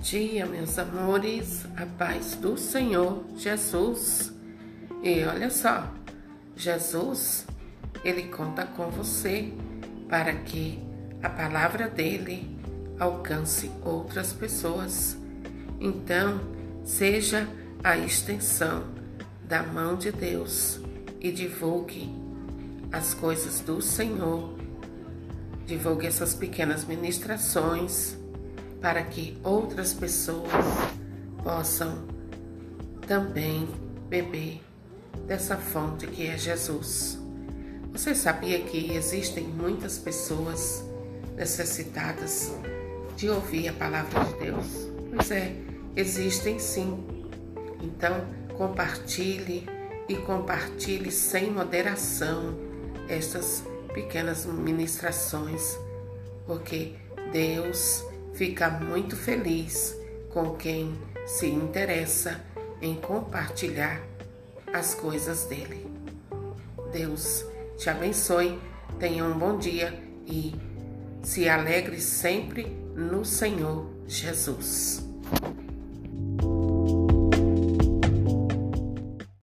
dia, meus amores, a paz do Senhor Jesus. E olha só, Jesus, ele conta com você para que a palavra dele alcance outras pessoas. Então, seja a extensão da mão de Deus e divulgue as coisas do Senhor. Divulgue essas pequenas ministrações para que outras pessoas possam também beber dessa fonte que é Jesus. Você sabia que existem muitas pessoas necessitadas de ouvir a palavra de Deus? Pois é, existem sim. Então, compartilhe e compartilhe sem moderação estas pequenas ministrações, porque Deus fica muito feliz com quem se interessa em compartilhar as coisas dele. Deus te abençoe, tenha um bom dia e se alegre sempre no Senhor Jesus.